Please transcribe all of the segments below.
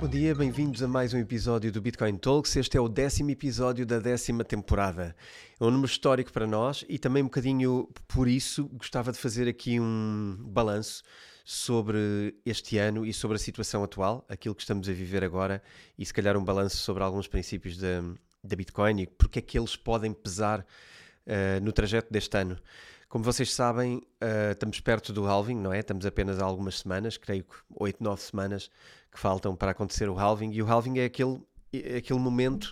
Bom dia, bem-vindos a mais um episódio do Bitcoin Talks. Este é o décimo episódio da décima temporada. É um número histórico para nós e também um bocadinho por isso gostava de fazer aqui um balanço sobre este ano e sobre a situação atual, aquilo que estamos a viver agora e se calhar um balanço sobre alguns princípios da, Bitcoin e porque é que eles podem pesar uh, no trajeto deste ano. Como vocês sabem, uh, estamos perto do halving, não é? Estamos apenas há algumas semanas, creio que 8, 9 semanas que faltam para acontecer o halving. E o halving é aquele, é aquele momento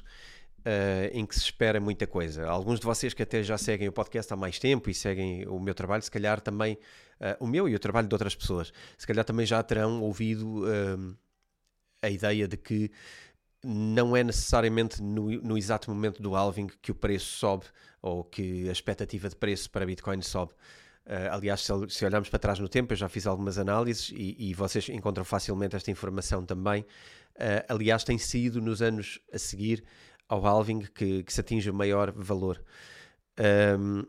uh, em que se espera muita coisa. Alguns de vocês que até já seguem o podcast há mais tempo e seguem o meu trabalho, se calhar também, uh, o meu e o trabalho de outras pessoas, se calhar também já terão ouvido a ideia de que não é necessariamente no, no, exato momento do halving que o preço sobe ou que a expectativa de preço para Bitcoin sobe. Uh, aliás, se, se, olharmos para trás no tempo, eu já fiz algumas análises e, e vocês encontram facilmente esta informação também. Uh, aliás, tem sido nos anos a seguir ao halving que, que se atinge o maior valor. Um,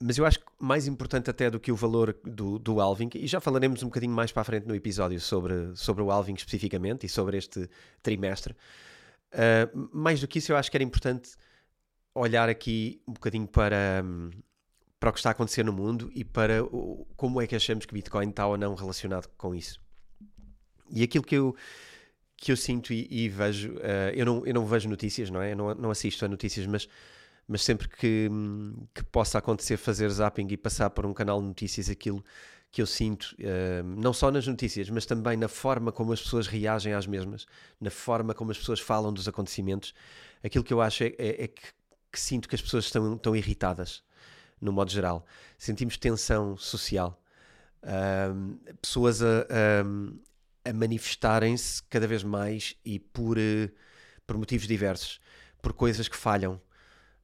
mas eu acho que mais importante até do que o valor do, do halving, e já falaremos um bocadinho mais para a frente no episódio sobre, sobre o halving especificamente e sobre este trimestre, uh, mais do que isso eu acho que era importante olhar aqui um bocadinho para, para o que está a acontecer no mundo e para o, como é que achamos que Bitcoin está ou não relacionado com isso. E aquilo que eu, que eu sinto e, e vejo, uh, eu, não, eu não vejo notícias, não é? Eu não, não assisto a notícias, mas mas sempre que, que possa acontecer fazer zapping e passar por um canal de notícias aquilo que eu sinto, uh, não só nas notícias, mas também na forma como as pessoas reagem às mesmas, na forma como as pessoas falam dos acontecimentos, aquilo que eu acho é, é, é que, que, sinto que as pessoas estão, estão irritadas, no modo geral. Sentimos tensão social, uh, pessoas a, a, a manifestarem-se cada vez mais e por, uh, por motivos diversos, por coisas que falham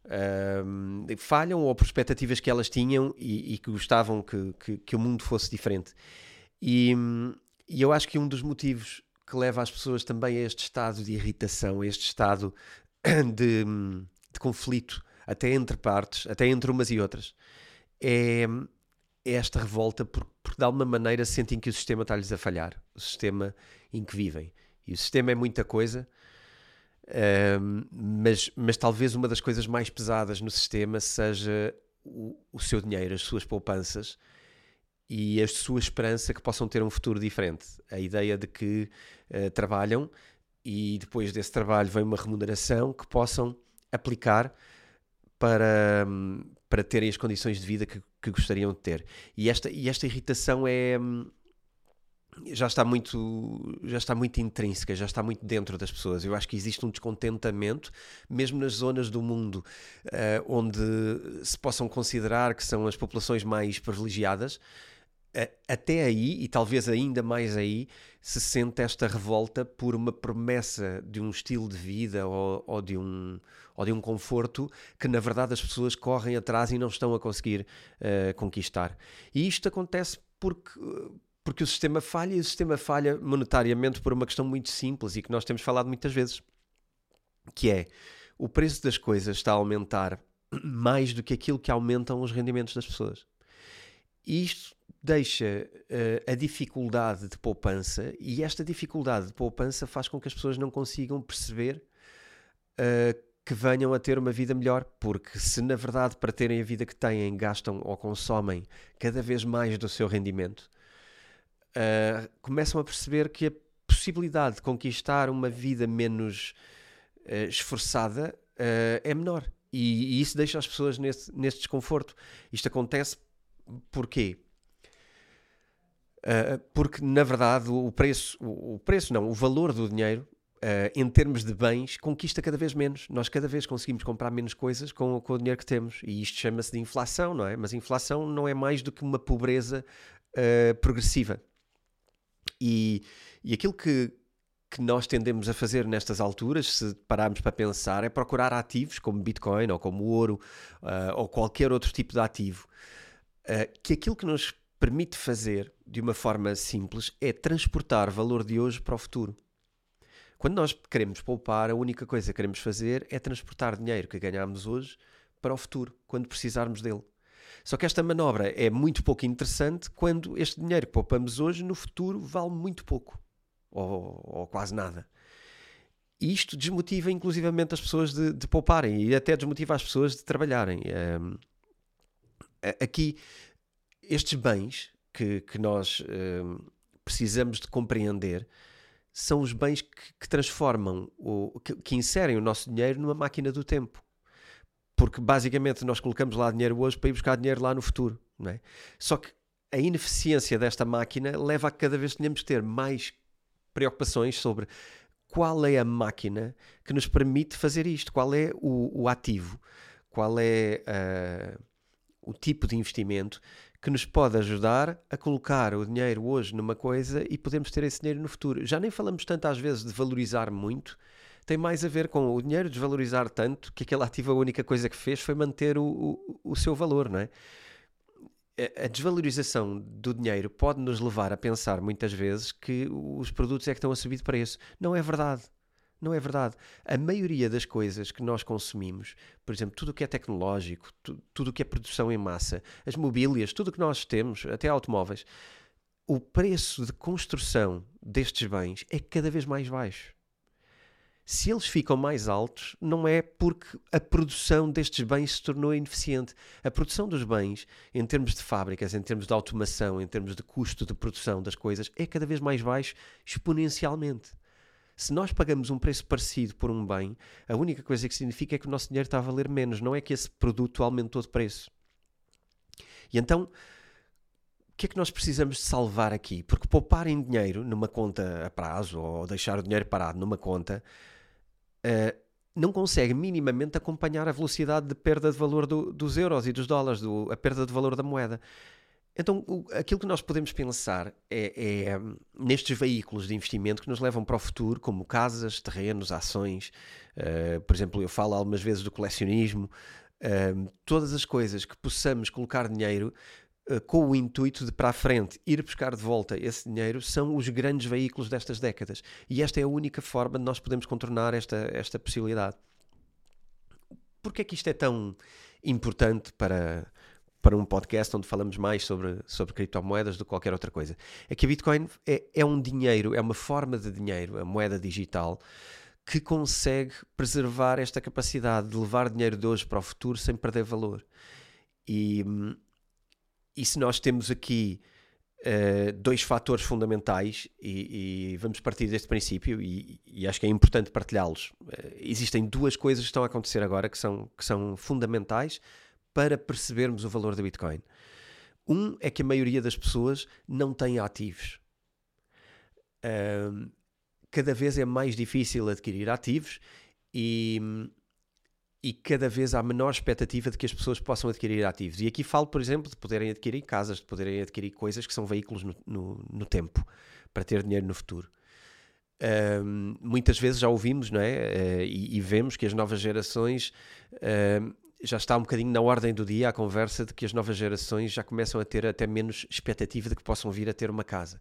Uh, falham ou por expectativas que elas tinham e, e que gostavam que, que, que, o mundo fosse diferente. E, e, eu acho que um dos motivos que leva as pessoas também a este estado de irritação, a este estado de, de conflito, até entre partes, até entre umas e outras, é, é esta revolta porque, porque de alguma maneira sentem que o sistema está-lhes a falhar, o sistema em que vivem. E o sistema é muita coisa, mas, mas talvez uma das coisas mais pesadas no sistema seja o, o, seu dinheiro, as suas poupanças e a sua esperança que possam ter um futuro diferente. A ideia de que uh, trabalham e depois desse trabalho vem uma remuneração que possam aplicar para, para terem as condições de vida que, que gostariam de ter. E esta, e esta irritação é já está muito já está muito intrínseca, já está muito dentro das pessoas. Eu acho que existe um descontentamento, mesmo nas zonas do mundo uh, onde se possam considerar que são as populações mais privilegiadas. Uh, até aí, e talvez ainda mais aí, se sente esta revolta por uma promessa de um estilo de vida ou, ou, de, um, ou de um conforto que, na verdade, as pessoas correm atrás e não estão a conseguir uh, conquistar. E isto acontece porque porque o sistema falha e o sistema falha monetariamente por uma questão muito simples e que nós temos falado muitas vezes, que é o preço das coisas está a aumentar mais do que aquilo que aumentam os rendimentos das pessoas. E isto deixa uh, a dificuldade de poupança e esta dificuldade de poupança faz com que as pessoas não consigam perceber uh, que venham a ter uma vida melhor, porque se na verdade para terem a vida que têm gastam ou consomem cada vez mais do seu rendimento, uh, começam a perceber que a possibilidade de conquistar uma vida menos uh, esforçada uh, é menor. E, e, isso deixa as pessoas nesse, nesse desconforto. Isto acontece porquê? porque na verdade o preço, o, o, preço não, o valor do dinheiro Uh, em termos de bens, conquista cada vez menos. Nós cada vez conseguimos comprar menos coisas com, com o dinheiro que temos. E isto chama-se de inflação, não é? Mas inflação não é mais do que uma pobreza uh, progressiva. E, e aquilo que, que nós tendemos a fazer nestas alturas, se pararmos para pensar, é procurar ativos como Bitcoin ou como ouro uh, ou qualquer outro tipo de ativo, que aquilo que nos permite fazer de uma forma simples é transportar valor de hoje para o futuro. Quando nós queremos poupar, a única coisa que queremos fazer é transportar dinheiro que ganhamos hoje para o futuro, quando precisarmos dele. Só que esta manobra é muito pouco interessante quando este dinheiro que poupamos hoje, no futuro, vale muito pouco. ou, ou quase nada. E isto desmotiva inclusivamente as pessoas de, de, pouparem e até desmotiva as pessoas de trabalharem. Um, aqui, estes bens que, que nós um, precisamos de compreender são os bens que, que transformam, o, que, que, inserem o nosso dinheiro numa máquina do tempo. Porque basicamente nós colocamos lá dinheiro hoje para ir buscar dinheiro lá no futuro. Não é? Só que a ineficiência desta máquina leva a que cada vez tenhamos que ter mais preocupações sobre qual é a máquina que nos permite fazer isto, qual é o, o ativo, qual é uh, o tipo de investimento que nos pode ajudar a colocar o dinheiro hoje numa coisa e podemos ter esse dinheiro no futuro. Já nem falamos tanto às vezes de valorizar muito, tem mais a ver com o dinheiro desvalorizar tanto que aquele ativo a única coisa que fez foi manter o, o, o seu valor, não é? a desvalorização do dinheiro pode nos levar a pensar muitas vezes que os produtos é que estão a subir de preço. Não é verdade. Não é verdade. A maioria das coisas que nós consumimos, por exemplo, tudo o que é tecnológico, tu, tudo o que é produção em massa, as mobílias, tudo o que nós temos, até automóveis, o preço de construção destes bens é cada vez mais baixo se eles ficam mais altos, não é porque a produção destes bens se tornou ineficiente. A produção dos bens, em termos de fábricas, em termos de automação, em termos de custo de produção das coisas, é cada vez mais baixo exponencialmente. Se nós pagamos um preço parecido por um bem, a única coisa que significa é que o nosso dinheiro está a valer menos, não é que esse produto aumentou de preço. E então, o que é que nós precisamos de salvar aqui? Porque poupar em dinheiro numa conta a prazo ou deixar o dinheiro parado numa conta uh, não consegue minimamente acompanhar a velocidade de perda de valor do, dos euros e dos dólares, do, a perda de valor da moeda. Então, o, aquilo que nós podemos pensar é, é, nestes veículos de investimento que nos levam para o futuro, como casas, terrenos, ações. Uh, por exemplo, eu falo algumas vezes do colecionismo. Uh, todas as coisas que possamos colocar dinheiro eh, com o intuito de para a frente ir buscar de volta esse dinheiro são os grandes veículos destas décadas. E esta é a única forma de nós podermos contornar esta, esta possibilidade. Porquê é que isto é tão importante para, para um podcast onde falamos mais sobre, sobre criptomoedas do que qualquer outra coisa? É que a Bitcoin é, é um dinheiro, é uma forma de dinheiro, a moeda digital, que consegue preservar esta capacidade de levar dinheiro de hoje para o futuro sem perder valor. E, e se nós temos aqui uh, dois fatores fundamentais, e, e, vamos partir deste princípio, e, e acho que é importante partilhá-los, uh, existem duas coisas que estão a acontecer agora que são, que são fundamentais para percebermos o valor da Bitcoin. Um é que a maioria das pessoas não tem ativos. Uh, cada vez é mais difícil adquirir ativos e e cada vez há menor expectativa de que as pessoas possam adquirir ativos. E aqui falo, por exemplo, de poderem adquirir casas, de poderem adquirir coisas que são veículos no, no, no tempo, para ter dinheiro no futuro. Um, muitas vezes já ouvimos não é? Uh, e, e, vemos que as novas gerações uh, já está um bocadinho na ordem do dia a conversa de que as novas gerações já começam a ter até menos expectativa de que possam vir a ter uma casa.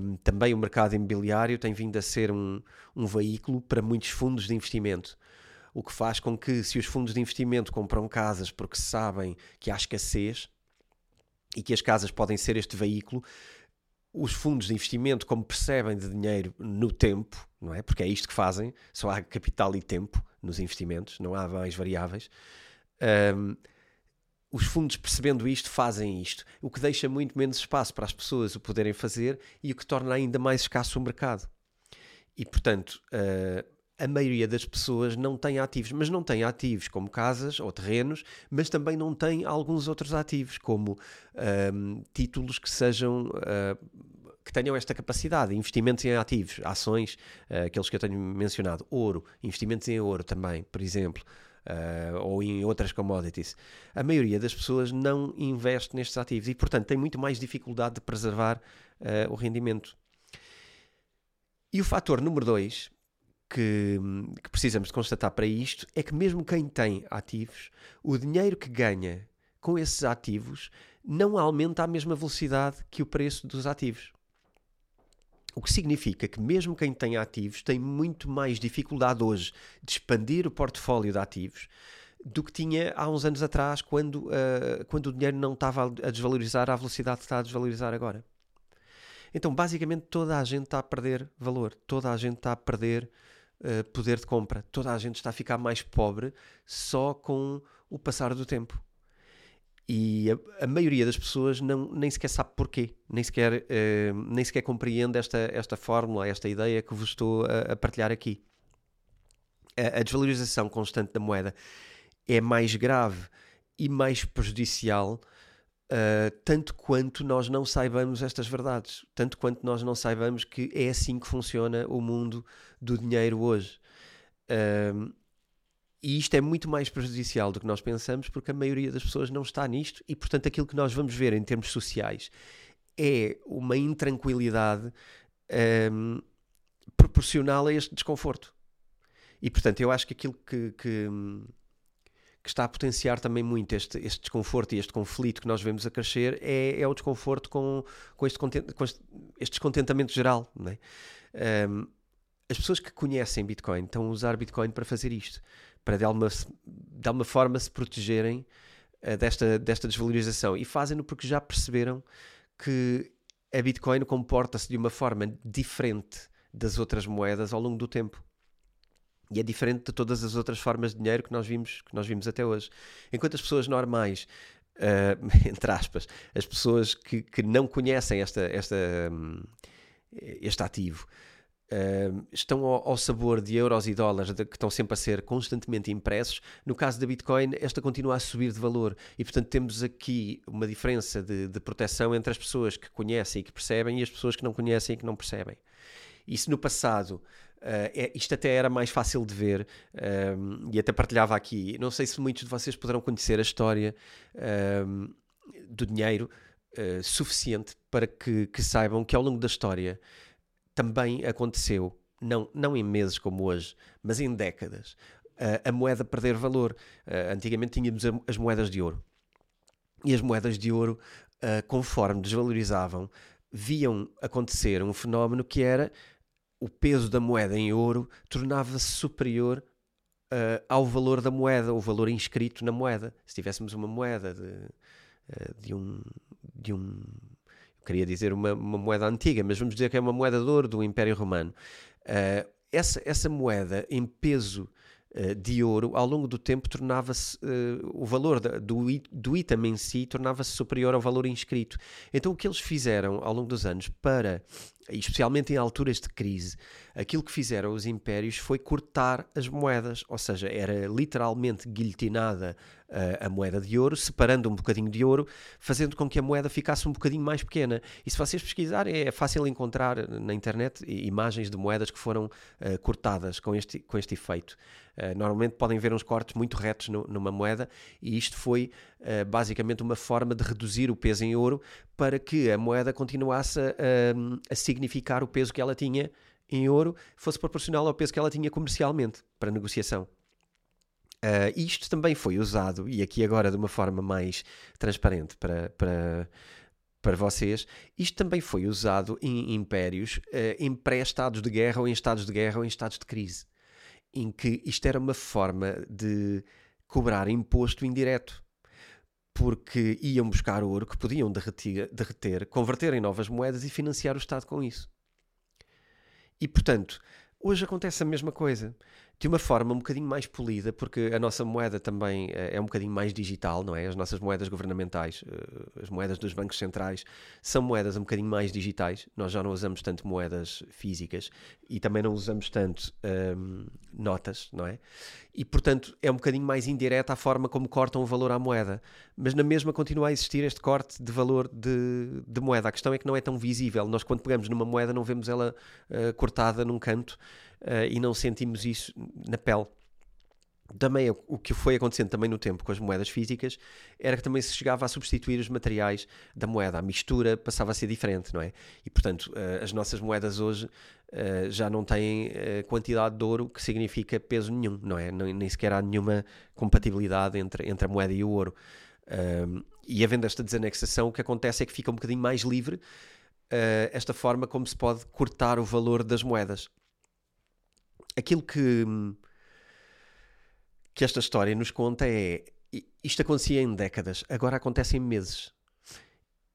Um, também o mercado imobiliário tem vindo a ser um, um veículo para muitos fundos de investimento o que faz com que, se os fundos de investimento compram casas porque sabem que há escassez e que as casas podem ser este veículo, os fundos de investimento, como percebem de dinheiro no tempo, não é? Porque é isto que fazem, só há capital e tempo nos investimentos, não há mais variáveis. Um, os fundos, percebendo isto, fazem isto, o que deixa muito menos espaço para as pessoas o poderem fazer e o que torna ainda mais escasso o mercado. E, portanto, uh, a maioria das pessoas não tem ativos, mas não tem ativos como casas ou terrenos, mas também não tem alguns outros ativos, como um, títulos que sejam. Uh, que tenham esta capacidade, investimentos em ativos, ações, uh, aqueles que eu tenho mencionado, ouro, investimentos em ouro também, por exemplo, uh, ou em outras commodities. A maioria das pessoas não investe nestes ativos e, portanto, tem muito mais dificuldade de preservar uh, o rendimento. E o fator número dois que, que, precisamos de constatar para isto é que, mesmo quem tem ativos, o dinheiro que ganha com esses ativos não aumenta à mesma velocidade que o preço dos ativos. O que significa que, mesmo quem tem ativos, tem muito mais dificuldade hoje de expandir o portfólio de ativos do que tinha há uns anos atrás, quando, uh, quando o dinheiro não estava a desvalorizar à velocidade que está a desvalorizar agora. Então, basicamente, toda a gente está a perder valor, toda a gente está a perder uh, poder de compra, toda a gente está a ficar mais pobre só com o passar do tempo. E a, a maioria das pessoas não, nem sequer sabe porquê, nem sequer, uh, nem sequer compreende esta, esta fórmula, esta ideia que vos estou a, a partilhar aqui. A, a desvalorização constante da moeda é mais grave e mais prejudicial Uh, tanto quanto nós não saibamos estas verdades, tanto quanto nós não saibamos que é assim que funciona o mundo do dinheiro hoje. Uh, e isto é muito mais prejudicial do que nós pensamos, porque a maioria das pessoas não está nisto, e portanto aquilo que nós vamos ver em termos sociais é uma intranquilidade um, proporcional a este desconforto. E portanto eu acho que aquilo que, que que está a potenciar também muito este, este desconforto e este conflito que nós vemos a crescer é, é o desconforto com, com, este, content, com este, este descontentamento geral. Não é? um, as pessoas que conhecem Bitcoin estão a usar Bitcoin para fazer isto, para de alguma, de alguma forma se protegerem uh, desta, desta desvalorização e fazem-no porque já perceberam que a Bitcoin comporta-se de uma forma diferente das outras moedas ao longo do tempo. E é diferente de todas as outras formas de dinheiro que nós vimos, que nós vimos até hoje. Enquanto as pessoas normais, uh, entre aspas, as pessoas que, que não conhecem esta, esta, um, este ativo, uh, estão ao, ao, sabor de euros e dólares de, que estão sempre a ser constantemente impressos. No caso da Bitcoin, esta continua a subir de valor. E, portanto, temos aqui uma diferença de, de proteção entre as pessoas que conhecem e que percebem e as pessoas que não conhecem e que não percebem. E se no passado Uh, é, isto até era mais fácil de ver um, e até partilhava aqui. Não sei se muitos de vocês poderão conhecer a história um, do dinheiro uh, suficiente para que, que, saibam que ao longo da história também aconteceu, não, não em meses como hoje, mas em décadas, uh, a moeda perder valor. antigamente tínhamos as moedas de ouro e as moedas de ouro, conforme desvalorizavam, viam acontecer um fenómeno que era o peso da moeda em ouro tornava-se superior uh, ao valor da moeda, o valor inscrito na moeda. Se tivéssemos uma moeda de, uh, de um. De um queria dizer uma, uma, moeda antiga, mas vamos dizer que é uma moeda de ouro do Império Romano. Uh, essa, essa moeda em peso de ouro, ao longo do tempo, tornava-se o valor do, do item em si tornava-se superior ao valor inscrito. Então, o que eles fizeram ao longo dos anos para especialmente em alturas de crise, aquilo que fizeram os impérios foi cortar as moedas, ou seja, era literalmente guilhotinada uh, a moeda de ouro, separando um bocadinho de ouro, fazendo com que a moeda ficasse um bocadinho mais pequena. E se vocês pesquisarem, é fácil encontrar na internet imagens de moedas que foram uh, cortadas com este, com este efeito. Uh, normalmente podem ver uns cortes muito retos no, numa moeda, e isto foi basicamente uma forma de reduzir o peso em ouro para que a moeda continuasse a, a significar o peso que ela tinha em ouro, fosse proporcional ao peso que ela tinha comercialmente para negociação. Uh, isto também foi usado, e aqui agora de uma forma mais transparente para, para, para vocês, isto também foi usado em impérios, uh, em pré-estados de guerra, ou em estados de guerra, ou em estados de crise, em que isto era uma forma de cobrar imposto indireto porque iam buscar ouro que podiam derretir, derreter, converter em novas moedas e financiar o Estado com isso. E portanto, hoje acontece a mesma coisa de uma forma um bocadinho mais polida, porque a nossa moeda também eh, é um bocadinho mais digital, não é? As nossas moedas governamentais, eh, as moedas dos bancos centrais, são moedas um bocadinho mais digitais. Nós já não usamos tanto moedas físicas e também não usamos tanto um, notas, não é? E portanto é um bocadinho mais indireta a forma como cortam o valor à moeda. Mas na mesma continua a existir este corte de valor de, de moeda. A questão é que não é tão visível. Nós, quando pegamos numa moeda, não vemos ela uh, cortada num canto uh, e não sentimos isso na pele. Também o que foi acontecendo também no tempo com as moedas físicas era que também se chegava a substituir os materiais da moeda, a mistura passava a ser diferente, não é? E portanto, uh, as nossas moedas hoje uh, já não têm quantidade de ouro que significa peso nenhum, não é? Nem, nem sequer há nenhuma compatibilidade entre, entre a moeda e o ouro. e havendo esta desanexação, o que acontece é que fica um bocadinho mais livre esta forma como se pode cortar o valor das moedas aquilo que, que esta história nos conta é isto acontecia em décadas, agora acontece em meses.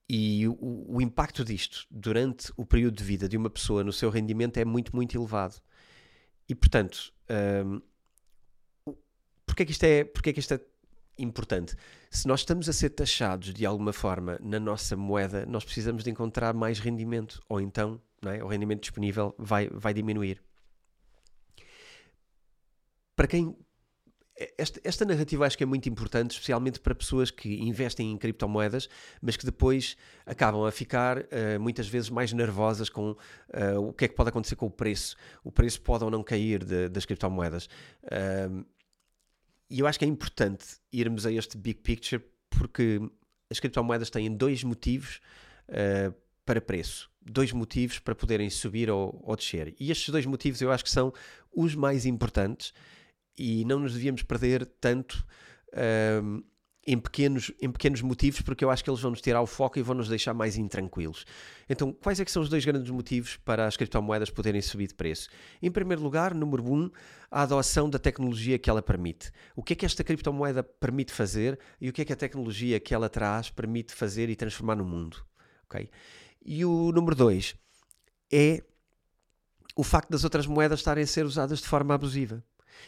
E o, o, impacto disto durante o período de vida de uma pessoa no seu rendimento é muito, muito elevado. E portanto, um, porque, é que isto é, porque é que isto é importante? Se nós estamos a ser taxados de alguma forma na nossa moeda, nós precisamos de encontrar mais rendimento, ou então é? o rendimento disponível vai, vai diminuir. Para quem esta, esta, narrativa acho que é muito importante, especialmente para pessoas que investem em criptomoedas, mas que depois acabam a ficar uh, muitas vezes mais nervosas com uh, o que é que pode acontecer com o preço. O preço pode ou não cair de, das criptomoedas. Uh, e eu acho que é importante irmos a este big picture porque as criptomoedas têm dois motivos para preço. Dois motivos para poderem subir ou, ou descer. E estes dois motivos eu acho que são os mais importantes e não nos devíamos perder tanto um, em, pequenos, em pequenos motivos, porque eu acho que eles vão nos tirar o foco e vão nos deixar mais intranquilos. Então, quais é que são os dois grandes motivos para as criptomoedas poderem subir de preço? Em primeiro lugar, número um, a adoção da tecnologia que ela permite. O que é que esta criptomoeda permite fazer e o que é que a tecnologia que ela traz permite fazer e transformar no mundo. Okay? E o número dois é o facto das outras moedas estarem a ser usadas de forma abusiva.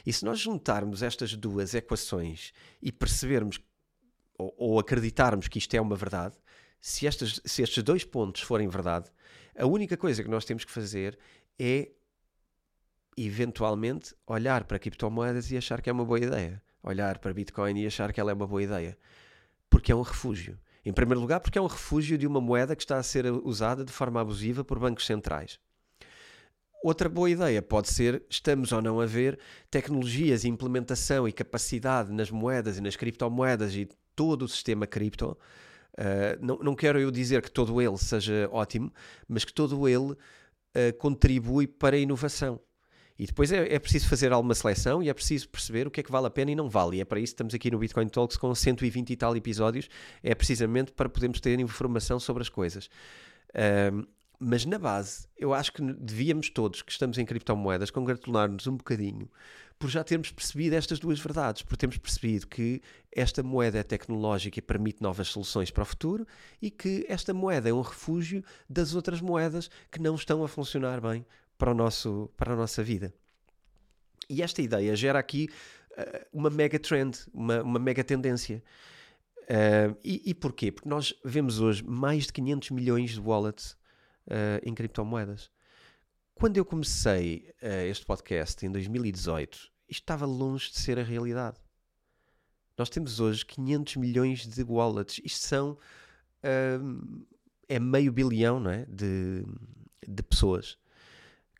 E se nós juntarmos estas duas equações e percebermos ou, ou acreditarmos que isto é uma verdade, se, estas, se estes dois pontos forem verdade, a única coisa que nós temos que fazer é eventualmente olhar para criptomoedas e achar que é uma boa ideia. Olhar para Bitcoin e achar que ela é uma boa ideia. Porque é um refúgio. Em primeiro lugar, porque é um refúgio de uma moeda que está a ser usada de forma abusiva por bancos centrais. Outra boa ideia pode ser, estamos ou não a ver, tecnologias, implementação e capacidade nas moedas e nas criptomoedas e todo o sistema cripto. Uh, não, não quero eu dizer que todo ele seja ótimo, mas que todo ele uh, contribui para a inovação. E depois é, é, preciso fazer alguma seleção e é preciso perceber o que é que vale a pena e não vale. E é para isso que estamos aqui no Bitcoin Talks com 120 e tal episódios. É precisamente para podermos ter informação sobre as coisas. Uh, mas na base, eu acho que devíamos todos que estamos em criptomoedas congratular-nos um bocadinho por já termos percebido estas duas verdades, por termos percebido que esta moeda é tecnológica e permite novas soluções para o futuro e que esta moeda é um refúgio das outras moedas que não estão a funcionar bem para, o nosso, para a nossa vida. E esta ideia gera aqui uh, uma mega trend, uma, uma mega tendência. Uh, e, e porquê? Porque nós vemos hoje mais de 500 milhões de wallets uh, em criptomoedas. Quando eu comecei uh, este podcast em 2018, isto estava longe de ser a realidade. Nós temos hoje 500 milhões de wallets. Isto são. Uh, é meio bilhão não é? de, de pessoas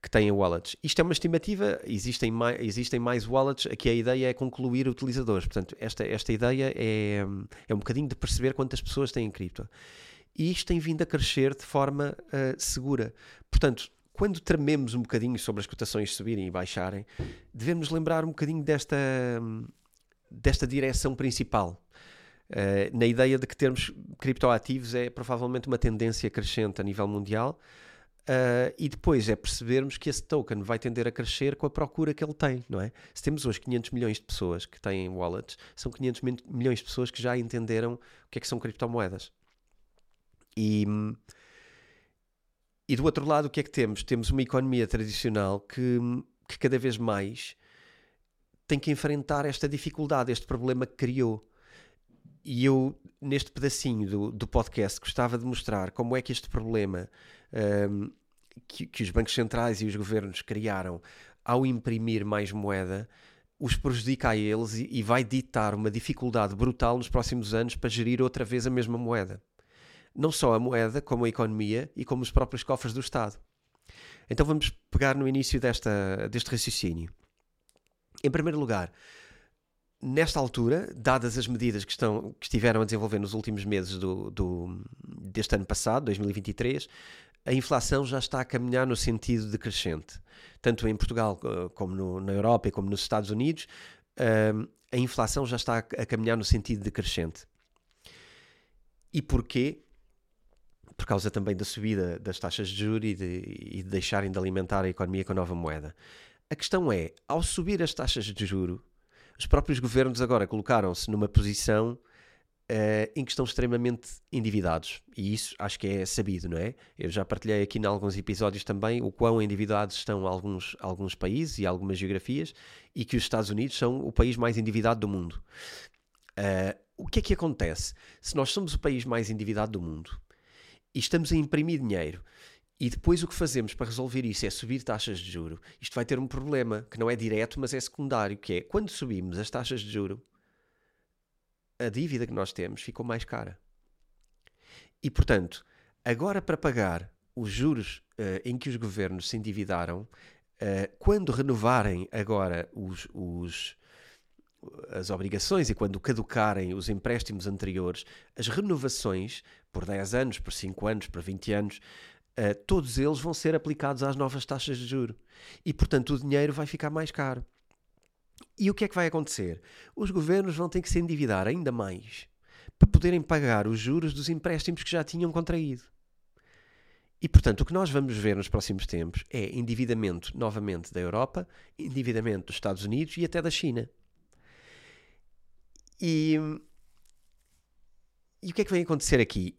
que têm wallets. Isto é uma estimativa, existem mais, existem mais wallets, aqui a ideia é concluir utilizadores. Portanto, esta, esta ideia é, é um bocadinho de perceber quantas pessoas têm cripto e isto tem vindo a crescer de forma uh, segura. Portanto, quando trememos um bocadinho sobre as cotações subirem e baixarem, devemos lembrar um bocadinho desta, desta direção principal. Uh, na ideia de que termos criptoativos é provavelmente uma tendência crescente a nível mundial uh, e depois é percebermos que esse token vai tender a crescer com a procura que ele tem, não é? Se temos hoje 500 milhões de pessoas que têm wallets, são 500 milhões de pessoas que já entenderam o que é que são criptomoedas. E, e do outro lado, o que é que temos? Temos uma economia tradicional que, que cada vez mais tem que enfrentar esta dificuldade, este problema que criou. E eu, neste pedacinho do, do podcast, gostava de mostrar como é que este problema um, que, que os bancos centrais e os governos criaram ao imprimir mais moeda os prejudica a eles e, e vai ditar uma dificuldade brutal nos próximos anos para gerir outra vez a mesma moeda não só a moeda, como a economia e como os próprios cofres do Estado. Então vamos pegar no início desta, deste raciocínio. Em primeiro lugar, nesta altura, dadas as medidas que, estão, que estiveram a desenvolver nos últimos meses do, do, deste ano passado, 2023, a inflação já está a caminhar no sentido decrescente. Tanto em Portugal eh, como no, na Europa e como nos Estados Unidos, uh, a inflação já está a caminhar no sentido decrescente. E porquê? Por causa também da subida das taxas de juros e de, e de deixarem de alimentar a economia com a nova moeda. A questão é, ao subir as taxas de juro, os próprios governos agora colocaram-se numa posição uh, em que estão extremamente endividados. E isso acho que é sabido, não é? Eu já partilhei aqui em alguns episódios também o quão endividados estão alguns, alguns países e algumas geografias e que os Estados Unidos são o país mais endividado do mundo. Uh, o que é que acontece? Se nós somos o país mais endividado do mundo e estamos a imprimir dinheiro e depois o que fazemos para resolver isso é subir taxas de juro, isto vai ter um problema que não é direto, mas é secundário, que é quando subimos as taxas de juro, a dívida que nós temos ficou mais cara. E, portanto, agora para pagar os juros uh, em que os governos se endividaram, uh, quando renovarem agora os, os, as obrigações e quando caducarem os empréstimos anteriores, as renovações por 10 anos, por 5 anos, por 20 anos, uh, todos eles vão ser aplicados às novas taxas de juro. E, portanto, o dinheiro vai ficar mais caro. E o que é que vai acontecer? Os governos vão ter que se endividar ainda mais para poderem pagar os juros dos empréstimos que já tinham contraído. E, portanto, o que nós vamos ver nos próximos tempos é endividamento novamente da Europa, endividamento dos Estados Unidos e até da China. E, e o que é que vai acontecer aqui?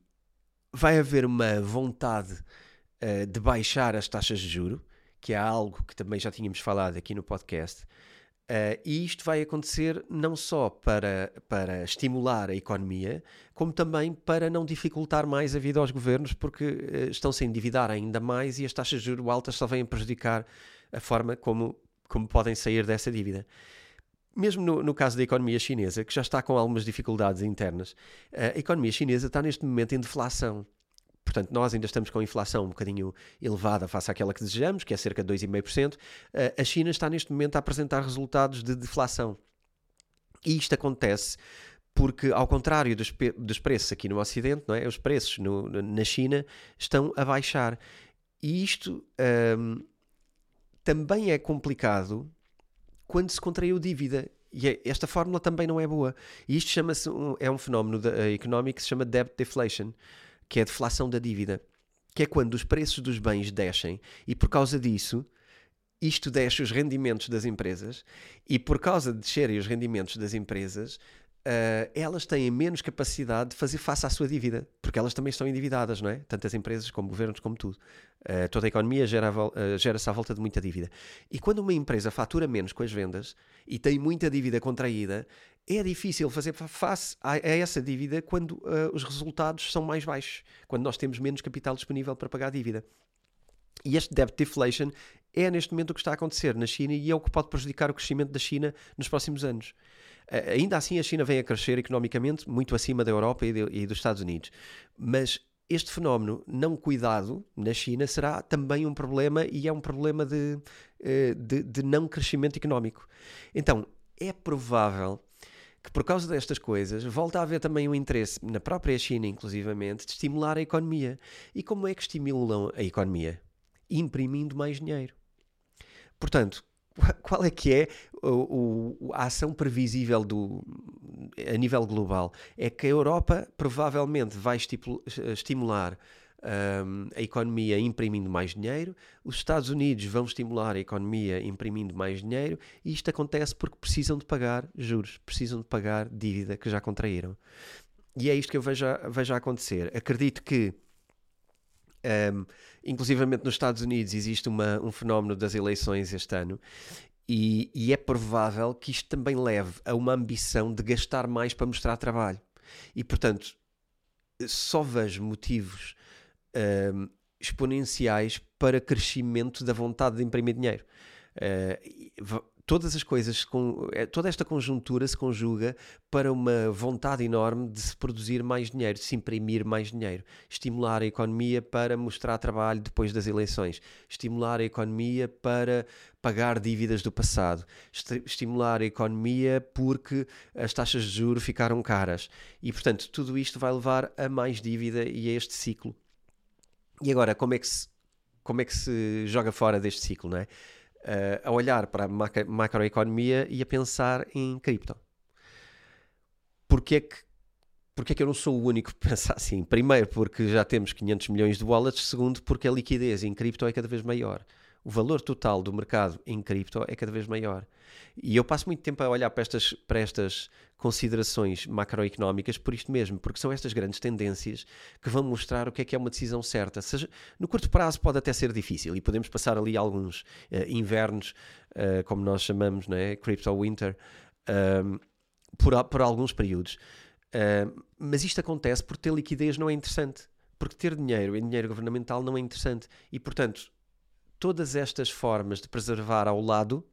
Vai haver uma vontade uh, de baixar as taxas de juro, que é algo que também já tínhamos falado aqui no podcast, Uh, e isto vai acontecer não só para, para estimular a economia, como também para não dificultar mais a vida aos governos, porque uh, estão-se a endividar ainda mais e as taxas de juros altas só vêm prejudicar a forma como, como podem sair dessa dívida. Mesmo no, no caso da economia chinesa, que já está com algumas dificuldades internas, uh, a economia chinesa está neste momento em deflação. Portanto, nós ainda estamos com a inflação um bocadinho elevada face àquela que desejamos, que é cerca de 2,5%. Eh, a China está neste momento a apresentar resultados de deflação. E isto acontece porque, ao contrário dos, dos preços aqui no Ocidente, não é? os preços no, na China estão a baixar. E isto um, também é complicado quando se contraiu dívida. E é, esta fórmula também não é boa. E isto chama-se um, é um fenómeno económico que se chama debt deflation que é a deflação da dívida, que é quando os preços dos bens descem e por causa disso isto desce os rendimentos das empresas e por causa de descerem os rendimentos das empresas Uh, elas têm menos capacidade de fazer face à sua dívida, porque elas também estão endividadas, não é? Tanto as empresas como governos, como tudo. Uh, toda a economia gera-se uh, gera à volta de muita dívida. E quando uma empresa fatura menos com as vendas e tem muita dívida contraída, é difícil fazer face a, a essa dívida quando uh, os resultados são mais baixos, quando nós temos menos capital disponível para pagar a dívida. E este debt deflation é neste momento o que está a acontecer na China e é o que pode prejudicar o crescimento da China nos próximos anos. Ainda assim, a China vem a crescer economicamente muito acima da Europa e, de, e dos Estados Unidos. Mas este fenómeno não cuidado na China será também um problema e é um problema de, uh, de, de não crescimento económico. Então, é provável que por causa destas coisas volta a haver também um interesse na própria China, inclusivamente, de estimular a economia. E como é que estimulam a economia? Imprimindo mais dinheiro. Portanto, qual é que é a ação previsível do, a nível global? É que a Europa provavelmente vai estimular um, a economia imprimindo mais dinheiro, os Estados Unidos vão estimular a economia imprimindo mais dinheiro, e isto acontece porque precisam de pagar juros, precisam de pagar dívida que já contraíram. E é isto que eu vejo, vejo a acontecer. Acredito que, um, inclusivamente nos Estados Unidos, existe uma, um fenómeno das eleições este ano, e, e é provável que isto também leve a uma ambição de gastar mais para mostrar trabalho. E, portanto, só vejo motivos uh, exponenciais para crescimento da vontade de imprimir dinheiro. Uh, todas as coisas, com, eh, toda esta conjuntura se conjuga para uma vontade enorme de se produzir mais dinheiro, de se imprimir mais dinheiro, estimular a economia para mostrar trabalho depois das eleições, estimular a economia para pagar dívidas do passado, estimular a economia porque as taxas de juro ficaram caras e, portanto, tudo isto vai levar a mais dívida e a este ciclo. E agora, como é que se, como é que se joga fora deste ciclo, não é? Uh, a olhar para a macro, macroeconomia e a pensar em cripto. Porquê é que porque é que eu não sou o único que pensa assim? Primeiro, porque já temos 500 milhões de wallets. Segundo, porque a liquidez em cripto é cada vez maior. o valor total do mercado em cripto é cada vez maior. E eu passo muito tempo a olhar para estas, para estas considerações macroeconómicas por isto mesmo, porque são estas grandes tendências que vão mostrar o que é que é uma decisão certa. Seja, no curto prazo pode até ser difícil e podemos passar ali alguns uh, invernos, uh, como nós chamamos, né? Crypto Winter, uh, por, por alguns períodos. mas isto acontece porque ter liquidez não é interessante. Porque ter dinheiro em dinheiro governamental não é interessante. E, portanto, todas estas formas de preservar ao lado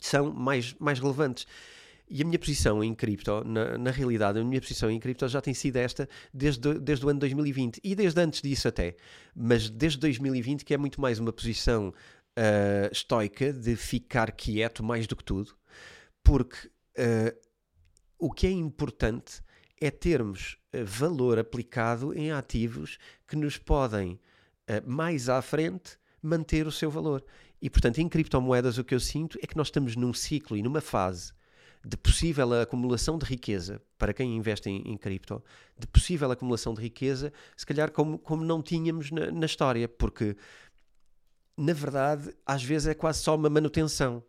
são mais, mais relevantes. E a minha posição em cripto, na, na realidade, a minha posição em cripto já tem sido esta desde, desde o ano 2020 e desde antes disso até. Mas desde 2020 que é muito mais uma posição uh, estoica de ficar quieto mais do que tudo, porque uh, o que é importante é termos uh, valor aplicado em ativos que nos podem, mais à frente, manter o seu valor. E, portanto, em criptomoedas o que eu sinto é que nós estamos num ciclo e numa fase de possível acumulação de riqueza para quem investe em, em cripto, de possível acumulação de riqueza, se calhar como, como não tínhamos na, na história, porque na verdade às vezes é quase só uma manutenção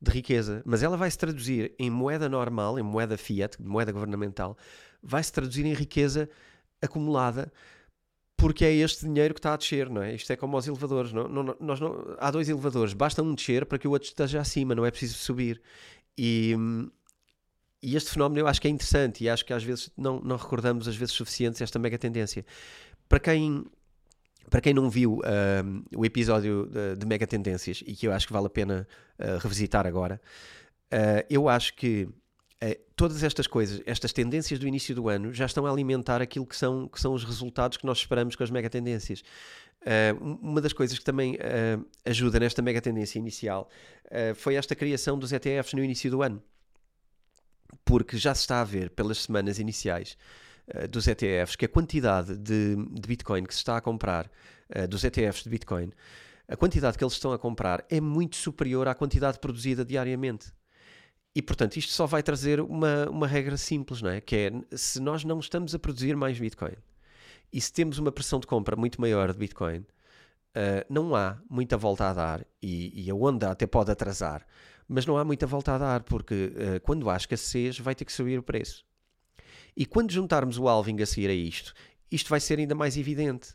de riqueza, mas ela vai se traduzir em moeda normal, em moeda fiat, moeda governamental, vai se traduzir em riqueza acumulada porque é este dinheiro que está a descer, não é? Isto é como aos elevadores, não, não, nós não, há dois elevadores, basta um descer para que o outro esteja acima, não é preciso subir. E, e este fenómeno eu acho que é interessante e acho que às vezes não, não recordamos as vezes suficientes esta mega tendência. Para quem, para quem não viu uh, o episódio de, de, mega tendências e que eu acho que vale a pena uh, revisitar agora, uh, eu acho que eh, todas estas coisas, estas tendências do início do ano, já estão a alimentar aquilo que são, que são os resultados que nós esperamos com as mega tendências. Uma das coisas que também ajuda nesta mega tendência inicial foi esta criação dos ETFs no início do ano. Porque já se está a ver pelas semanas iniciais dos ETFs que a quantidade de, de, Bitcoin que se está a comprar, dos ETFs de Bitcoin, a quantidade que eles estão a comprar é muito superior à quantidade produzida diariamente. E portanto, isto só vai trazer uma, uma regra simples, não é? Que é se nós não estamos a produzir mais Bitcoin e se temos uma pressão de compra muito maior de Bitcoin, uh, não há muita volta a dar e, e, a onda até pode atrasar, mas não há muita volta a dar porque uh, quando há escassez vai ter que subir o preço. E quando juntarmos o alving a seguir a isto, isto vai ser ainda mais evidente.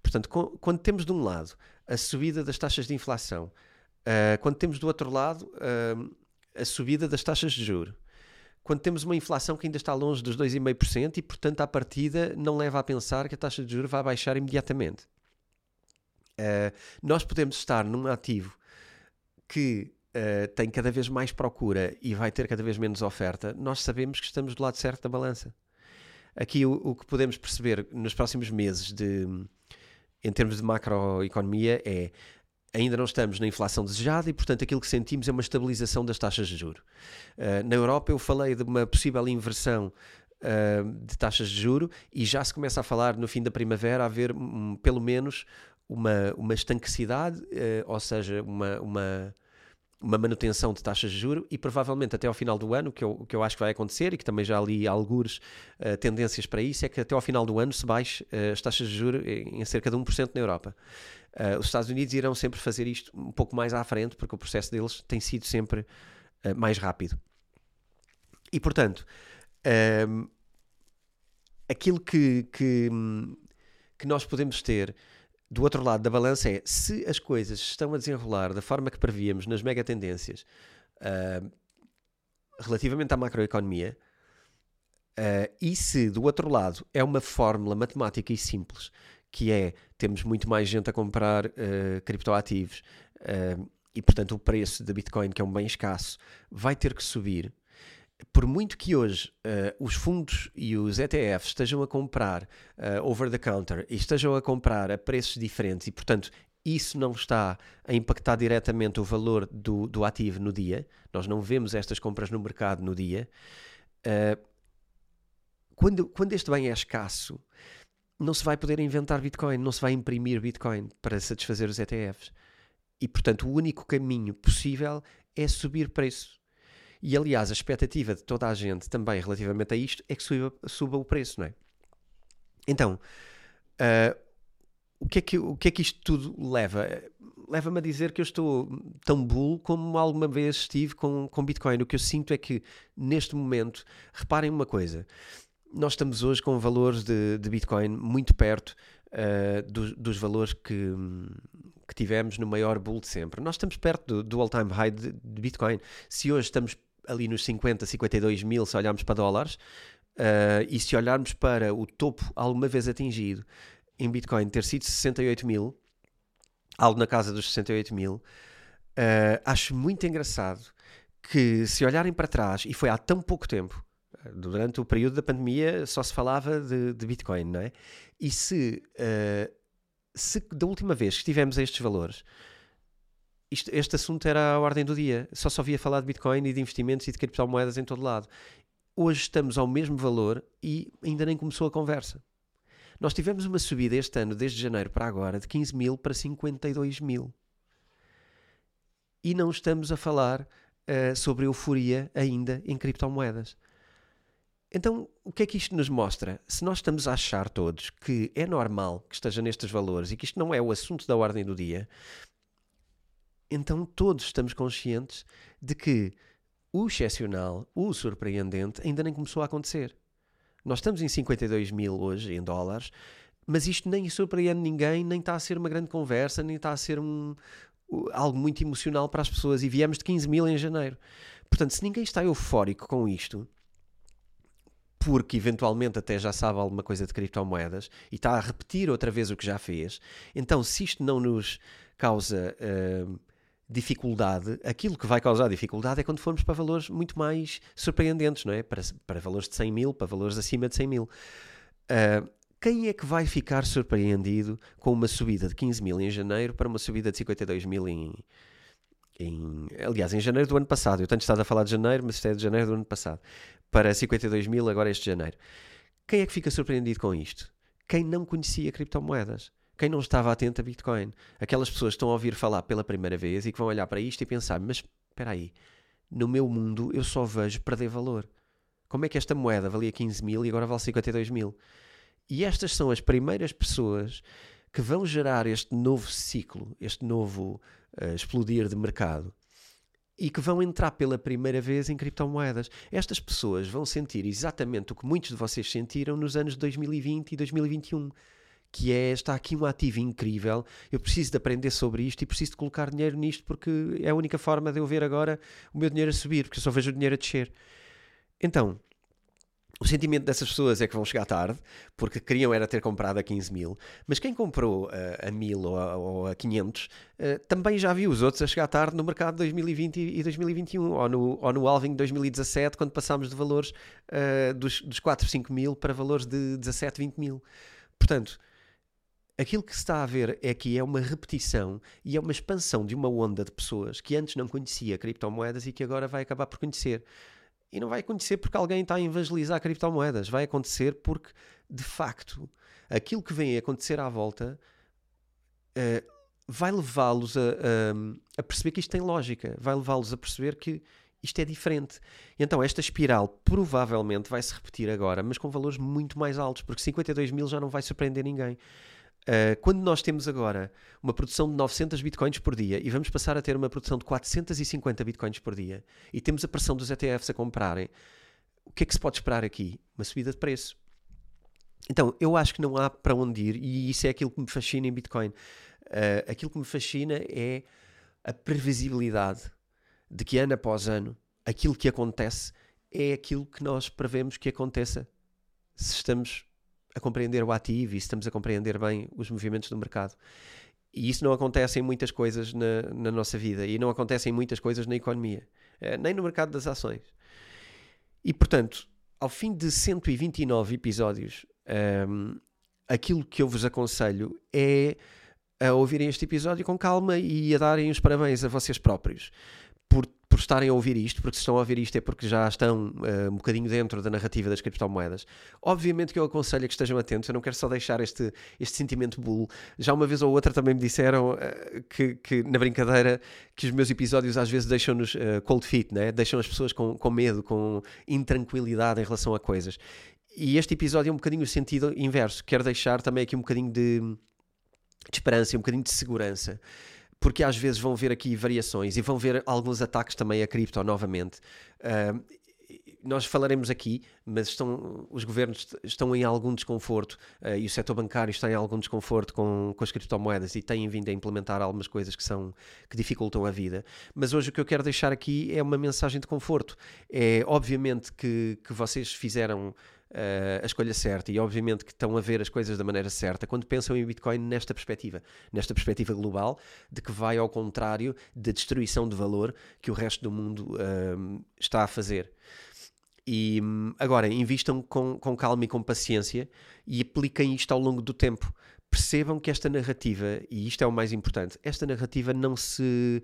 Portanto, quando temos de um lado a subida das taxas de inflação, uh, quando temos do outro lado a subida das taxas de juros. Quando temos uma inflação que ainda está longe dos 2,5% e, portanto, à partida não leva a pensar que a taxa de juros vai baixar imediatamente. Uh, nós podemos estar num ativo que uh, tem cada vez mais procura e vai ter cada vez menos oferta, nós sabemos que estamos do lado certo da balança. Aqui o, o que podemos perceber nos próximos meses de, em termos de macroeconomia é ainda não estamos na inflação desejada e, portanto, aquilo que sentimos é uma estabilização das taxas de juro. Uh, na Europa, eu falei de uma possível inversão uh, de taxas de juro e já se começa a falar no fim da primavera a haver um, pelo menos uma, uma estanquicidade, uh, ou seja, uma, uma, uma manutenção de taxas de juro e provavelmente até ao final do ano, que eu, que eu acho que vai acontecer e que também já li algures uh, tendências para isso, é que até ao final do ano se baixe uh, as taxas de juro em, cerca de 1% na Europa. Uh, os Estados Unidos irão sempre fazer isto um pouco mais à frente, porque o processo deles tem sido sempre mais rápido. E, portanto, uh, aquilo que, que, que, nós podemos ter do outro lado da balança é se as coisas estão a desenrolar da forma que prevíamos nas mega tendências relativamente à macroeconomia. e se do outro lado é uma fórmula matemática e simples que é temos muito mais gente a comprar uh, criptoativos uh, e, portanto, o preço da Bitcoin, que é um bem escasso, vai ter que subir. Por muito que hoje uh, os fundos e os ETFs estejam a comprar over the counter e estejam a comprar a preços diferentes e, portanto, isso não está a impactar diretamente o valor do, do ativo no dia, nós não vemos estas compras no mercado no dia. quando, quando este bem é escasso, não se vai poder inventar Bitcoin, não se vai imprimir Bitcoin para satisfazer os ETFs. E, portanto, o único caminho possível é subir preço. E, aliás, a expectativa de toda a gente também relativamente a isto é que suba, suba o preço, não é? Então, uh, o que, é que, o que é que isto tudo leva? Leva-me a dizer que eu estou tão bull como alguma vez estive com, com Bitcoin. O que eu sinto é que, neste momento, reparem uma coisa: nós estamos hoje com valores de, de Bitcoin muito perto uh, dos, dos, valores que, que tivemos no maior bull de sempre. Nós estamos perto do, do all-time high de, de, Bitcoin. Se hoje estamos ali nos 50, 52 mil, se olharmos para dólares, uh, e se olharmos para o topo alguma vez atingido em Bitcoin ter sido 68 mil, algo na casa dos 68 mil, uh, acho muito engraçado que se olharem para trás, e foi há tão pouco tempo, durante o período da pandemia só se falava de, de Bitcoin, não é? E se, uh, se da última vez que estivemos a estes valores, isto, este assunto era a ordem do dia, só se ouvia falar de Bitcoin e de investimentos e de criptomoedas em todo lado. Hoje estamos ao mesmo valor e ainda nem começou a conversa. Nós tivemos uma subida este ano, desde janeiro para agora, de 15 mil para 52 mil. E não estamos a falar uh, sobre euforia ainda em criptomoedas. Então, o que é que isto nos mostra? Se nós estamos a achar todos que é normal que esteja nestes valores e que isto não é o assunto da ordem do dia, então todos estamos conscientes de que o excepcional, o surpreendente, ainda nem começou a acontecer. Nós estamos em 52 mil hoje, em dólares, mas isto nem surpreende ninguém, nem está a ser uma grande conversa, nem está a ser um, algo muito emocional para as pessoas. E viemos de 15 mil em janeiro. Portanto, se ninguém está eufórico com isto, porque eventualmente até já sabe alguma coisa de criptomoedas e está a repetir outra vez o que já fez, então se isto não nos causa uh, dificuldade, aquilo que vai causar dificuldade é quando formos para valores muito mais surpreendentes, não é? Para, para valores de 100 mil, para valores acima de 100 mil. Uh, quem é que vai ficar surpreendido com uma subida de 15 mil em janeiro para uma subida de 52 mil em, em, aliás, em janeiro do ano passado. Eu tenho estado a falar de janeiro, mas isto é de janeiro do ano passado. Para 52 mil, agora este janeiro. Quem é que fica surpreendido com isto? Quem não conhecia criptomoedas. Quem não estava atento a Bitcoin. Aquelas pessoas que estão a ouvir falar pela primeira vez e que vão olhar para isto e pensar: mas espera aí, no meu mundo eu só vejo perder valor. Como é que esta moeda valia 15 mil e agora vale 52 mil? E estas são as primeiras pessoas que vão gerar este novo ciclo, este novo uh, explodir de mercado e que vão entrar pela primeira vez em criptomoedas. Estas pessoas vão sentir exatamente o que muitos de vocês sentiram nos anos 2020 e 2021 que é, está aqui um ativo incrível, eu preciso de aprender sobre isto e preciso de colocar dinheiro nisto porque é a única forma de eu ver agora o meu dinheiro a subir, porque eu só vejo o dinheiro a descer. Então, o sentimento dessas pessoas é que vão chegar tarde, porque queriam era ter comprado a 15 mil, mas quem comprou uh, a 1000 ou a, ou a 500 uh, eh, também já viu os outros a chegar tarde no mercado de 2020 e 2021, ou no, ou no Alving 2017, quando passámos de valores uh, dos, dos 4, 5 mil para valores de 17, 20 mil. Portanto, aquilo que se está a ver é que é uma repetição e é uma expansão de uma onda de pessoas que antes não conhecia criptomoedas e que agora vai acabar por conhecer. E não vai acontecer porque alguém está a evangelizar criptomoedas. Vai acontecer porque, de facto, aquilo que vem a acontecer à volta uh, vai levá-los a, a, a, perceber que isto tem lógica. Vai levá-los a perceber que isto é diferente. Então esta espiral provavelmente vai se repetir agora, mas com valores muito mais altos, porque 52 mil já não vai surpreender ninguém. Uh, quando nós temos agora uma produção de 900 bitcoins por dia e vamos passar a ter uma produção de 450 bitcoins por dia e temos a pressão dos ETFs a comprarem, o que é que se pode esperar aqui? Uma subida de preço. Então, eu acho que não há para onde ir e isso é aquilo que me fascina em Bitcoin. Uh, aquilo que me fascina é a previsibilidade de que ano após ano aquilo que acontece é aquilo que nós prevemos que aconteça se estamos a compreender o ativo e se estamos a compreender bem os movimentos do mercado. E isso não acontece em muitas coisas na, na nossa vida e não acontece em muitas coisas na economia, eh, nem no mercado das ações. E portanto, ao fim de 129 episódios, um, ehm, aquilo que eu vos aconselho é a ouvirem este episódio com calma e a darem os parabéns a vocês próprios estarem a ouvir isto, porque se estão a ouvir isto é porque já estão uh, um bocadinho dentro da narrativa das criptomoedas. Obviamente que eu aconselho que estejam atentos, eu não quero só deixar este, este sentimento bull. Já uma vez ou outra também me disseram uh, que, que, na brincadeira, que os meus episódios às vezes deixam-nos uh, cold feet, né? deixam as pessoas com, com medo, com intranquilidade em relação a coisas. E este episódio é um bocadinho o sentido inverso. Quero deixar também aqui um bocadinho de de esperança um bocadinho de segurança porque às vezes vão ver aqui variações e vão ver alguns ataques também a cripto novamente. Uh, nós falaremos aqui, mas estão, os governos estão em algum desconforto uh, e o setor bancário está em algum desconforto com, com as criptomoedas e têm vindo a implementar algumas coisas que, são, que dificultam a vida. Mas hoje o que eu quero deixar aqui é uma mensagem de conforto. É obviamente que, que vocês fizeram a escolha certa e obviamente que estão a ver as coisas da maneira certa quando pensam em Bitcoin nesta perspectiva, nesta perspectiva global, de que vai ao contrário da destruição de valor que o resto do mundo uh, está a fazer. E agora, invistam com, com calma e com paciência e apliquem isto ao longo do tempo. Percebam que esta narrativa, e isto é o mais importante, esta narrativa não se,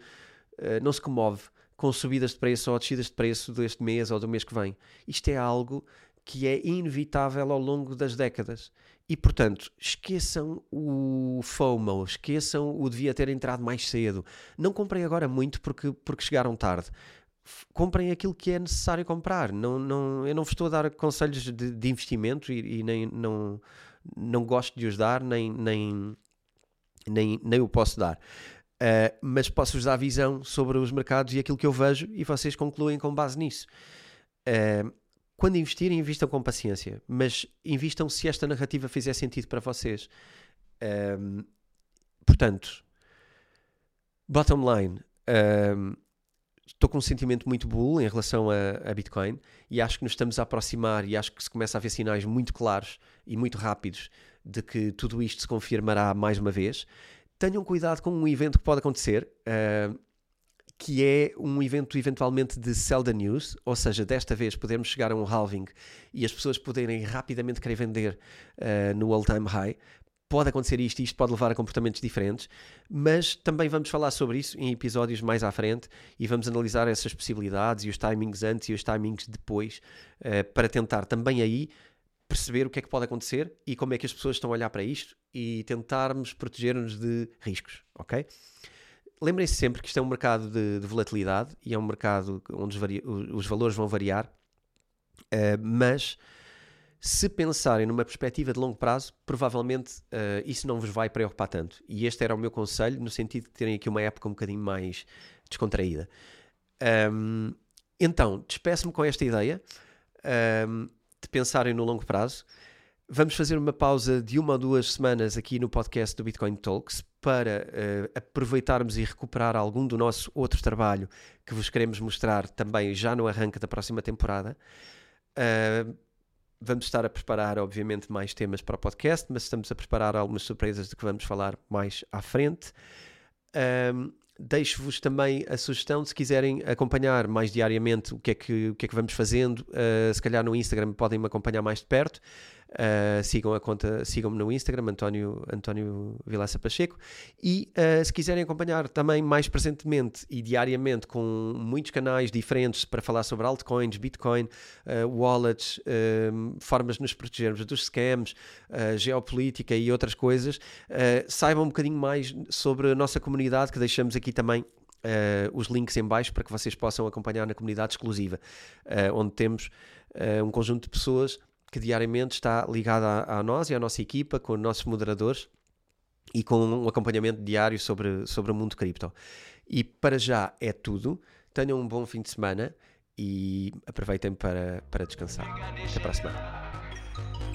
uh, não se comove com subidas de preço ou descidas de preço deste mês ou do mês que vem. Isto é algo que é inevitável ao longo das décadas. E, portanto, esqueçam o FOMO, esqueçam o devia ter entrado mais cedo. Não comprem agora muito porque, porque chegaram tarde. Comprem aquilo que é necessário comprar. Não, não, eu não vos estou a dar conselhos de, de investimento e, e, nem não, não gosto de os dar, nem, nem, nem, nem o posso dar. Uh, mas posso-vos dar visão sobre os mercados e aquilo que eu vejo e vocês concluem com base nisso. Uh, quando investirem, invistam com paciência, mas invistam se esta narrativa fizer sentido para vocês. Um, portanto, bottom line, um, estou com um sentimento muito bull em relação a, a, Bitcoin e acho que nos estamos a aproximar e acho que se começa a ver sinais muito claros e muito rápidos de que tudo isto se confirmará mais uma vez. Tenham cuidado com um evento que pode acontecer. Que é um evento eventualmente de sell the news, ou seja, desta vez podemos chegar a um halving e as pessoas poderem rapidamente querer vender uh, no all-time high. Pode acontecer isto e isto pode levar a comportamentos diferentes, mas também vamos falar sobre isso em episódios mais à frente e vamos analisar essas possibilidades e os timings antes e os timings depois uh, para tentar também aí perceber o que é que pode acontecer e como é que as pessoas estão a olhar para isto e tentarmos proteger-nos de riscos, ok? Lembrem-se sempre que isto é um mercado de, de volatilidade e é um mercado onde os, os valores vão variar, uh, mas se pensarem numa perspectiva de longo prazo, provavelmente uh, isso não vos vai preocupar tanto. E este era o meu conselho, no sentido de terem aqui uma época um bocadinho mais descontraída. Um, então, despeço-me com esta ideia um, de pensarem no longo prazo. Vamos fazer uma pausa de uma ou duas semanas aqui no podcast do Bitcoin Talks para uh, aproveitarmos e recuperar algum do nosso outro trabalho que vos queremos mostrar também já no arranque da próxima temporada. Uh, vamos estar a preparar, obviamente, mais temas para o podcast, mas estamos a preparar algumas surpresas de que vamos falar mais à frente. Um, Deixo-vos também a sugestão se quiserem acompanhar mais diariamente o que é que, o que, é que vamos fazendo, uh, se calhar no Instagram podem me acompanhar mais de perto. Uh, sigam a conta, sigam-me no Instagram, António, António Vilaça Pacheco. E uh, se quiserem acompanhar também mais presentemente e diariamente com muitos canais diferentes para falar sobre altcoins, Bitcoin, uh, wallets, formas de nos protegermos dos scams, geopolítica e outras coisas, saibam um bocadinho mais sobre a nossa comunidade que deixamos aqui também Uh, os links em baixo para que vocês possam acompanhar na comunidade exclusiva, uh, onde temos uh, um conjunto de pessoas que diariamente está ligada a, a, nós e à nossa equipa, com os nossos moderadores e com um acompanhamento diário sobre, sobre o mundo cripto. E para já é tudo. Tenham um bom fim de semana e aproveitem para, para descansar. Até para a semana.